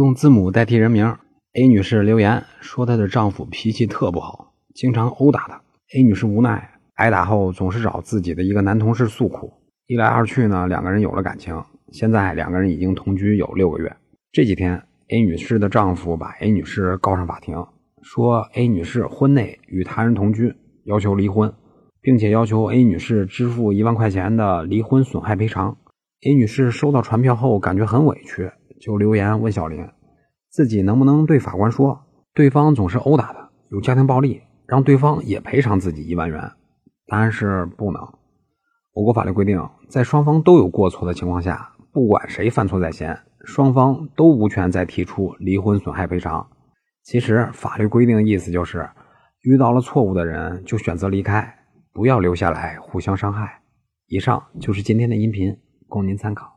用字母代替人名，A 女士留言说她的丈夫脾气特不好，经常殴打她。A 女士无奈，挨打后总是找自己的一个男同事诉苦，一来二去呢，两个人有了感情。现在两个人已经同居有六个月。这几天，A 女士的丈夫把 A 女士告上法庭，说 A 女士婚内与他人同居，要求离婚，并且要求 A 女士支付一万块钱的离婚损害赔偿。A 女士收到传票后感觉很委屈，就留言问小林，自己能不能对法官说，对方总是殴打他，有家庭暴力，让对方也赔偿自己一万元。答案是不能。我国法律规定，在双方都有过错的情况下，不管谁犯错在先，双方都无权再提出离婚损害赔偿。其实法律规定的意思就是，遇到了错误的人就选择离开，不要留下来互相伤害。以上就是今天的音频。供您参考。